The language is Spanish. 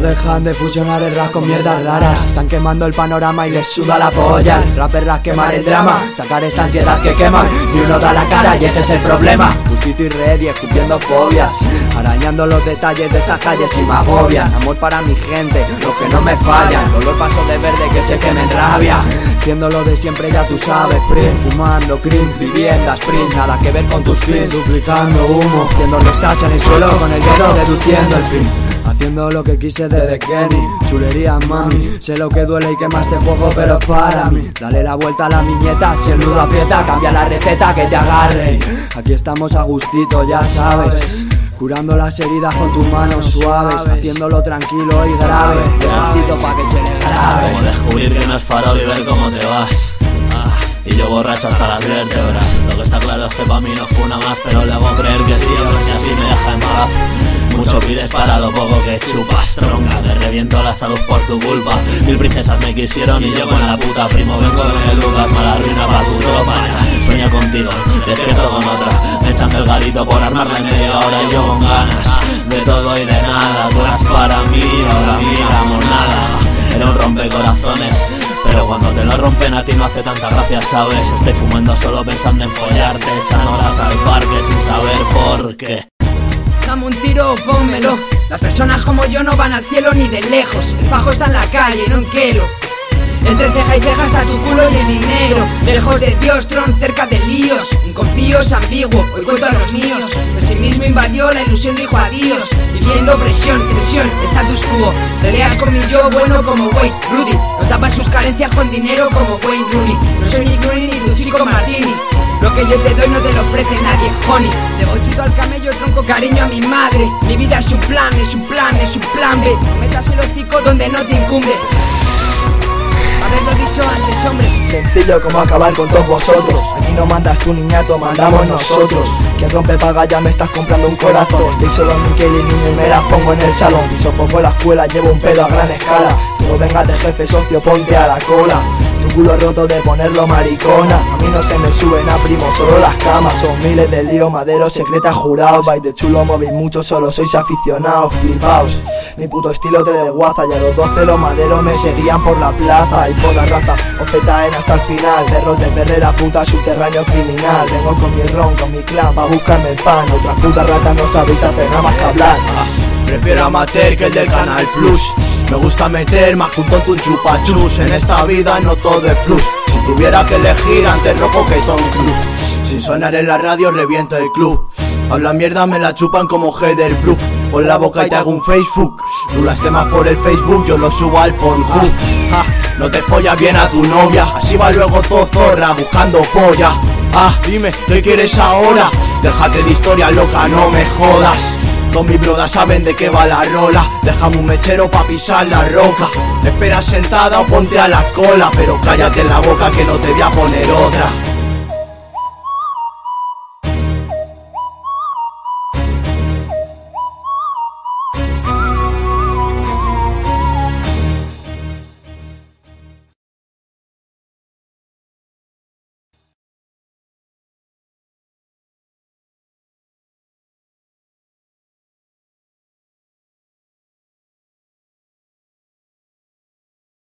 dejan de fusionar el rap con mierdas raras. Están quemando el panorama y les suda la polla. El rap quemar el drama Sacar esta ansiedad que quema. Y uno da la cara y ese es el problema. Justito y ready, escupiendo fobias Arañando los detalles de estas calles y me agobian Amor para mi gente, los que no me fallan. Color paso de verde que se queme en rabia. Haciendo lo de siempre ya tú sabes Print, fumando green, vivienda sprint. Nada que ver con tus fins, duplicando humo Haciendo que estás en el suelo con el dedo deduciendo el fin Haciendo lo que quise desde Kenny. Chulería mami. Sé lo que duele y que más te juego pero para mí. Dale la vuelta a la miñeta Si el nudo aprieta cambia la receta que te agarre. Aquí estamos a gustito ya sabes. Curando las heridas con tus manos suaves. Haciéndolo tranquilo y grave. Despacito pa' que se le grabe. Como descubrir que no es farol y ver cómo te vas. Ah, Y yo borracho hasta las vértebras. Lo que está claro es que pa' mí no fue una más Pero le hago creer que sí, ver si así para lo poco que chupas. Tronca, me reviento la salud por tu culpa. Mil princesas me quisieron y yo con la puta Primo vengo de Lucas, mala ruina pa' tu tropa. Sueño contigo, despierto con otra. Me echan del por armarla en media hora Y yo con ganas de todo y de nada. Tú eras para mí, ahora miramos nada. Era un rompecorazones pero cuando te lo rompen a ti no hace tanta gracia, ¿sabes? Estoy fumando solo pensando en follarte Echando horas al parque sin saber por qué Un tiro pónmelo. Las personas como yo no van al cielo ni de lejos. El fajo está en la calle, no en quelo. Entre ceja y ceja está tu culo el dinero. Lejos de Dios, Tron, cerca de líos. Inconfíos, ambiguo, hoy cuento a los míos. Pesimismo invadió, la ilusión dijo adiós. Viviendo presión, tensión, status quo. Peleas con mi yo bueno como Wade Rudy. No tapan sus carencias con dinero como Wayne Rooney. No soy ni Rooney ni tu chico Martini. Lo que yo te doy no te lo ofrece nadie, honey De bochito al camello tronco cariño a mi madre. Mi vida es un plan, es un plan, es un plan B. No metas el hocico donde no te incumbe. Haberlo dicho antes, hombre. Sencillo como acabar con todos vosotros. Aquí no mandas tu niñato, mandamos nosotros. Quien rompe paga ya me estás comprando un corazón. Estoy solo en Miquel y niño y me las pongo en el salón. Piso poco la escuela, llevo un pedo a gran escala. No vengas de jefe socio, ponte a la cola tu culo roto de ponerlo maricona. A mí no se me suben a primo, solo las camas. Son miles de lío, madero, secreta, jurado Vais de chulo, movéis mucho, solo sois aficionados Flipaos, mi puto estilo te desguaza Y a los 12 los maderos me seguían por la plaza. Y por la raza, OZN hasta el final. Perros de perrera, puta, subterráneo criminal. Vengo con mi ron, con mi clan, pa' buscarme el pan. Otras putas ratas no sabéis hacer nada más que hablar. Prefiero amateur que el del Canal Plus Me gusta meter más junto un chupachus En esta vida no todo es flux Si tuviera que elegir antes rojo que Tom Cruise. Sin sonar en la radio reviento el club. Habla mierda me la chupan como Heather Blue Pon la boca y te hago un Facebook. Tú las temas por el Facebook, yo lo subo al Pornhub. Ah, No te follas bien a tu novia. Así va luego todo zorra buscando polla. Ah, dime, ¿qué quieres ahora? Déjate de historia loca, no me jodas todos mis brodas saben de qué va la rola. Déjame un mechero pa' pisar la roca. Espera sentada o ponte a la cola Pero cállate en la boca que no te voy a poner otra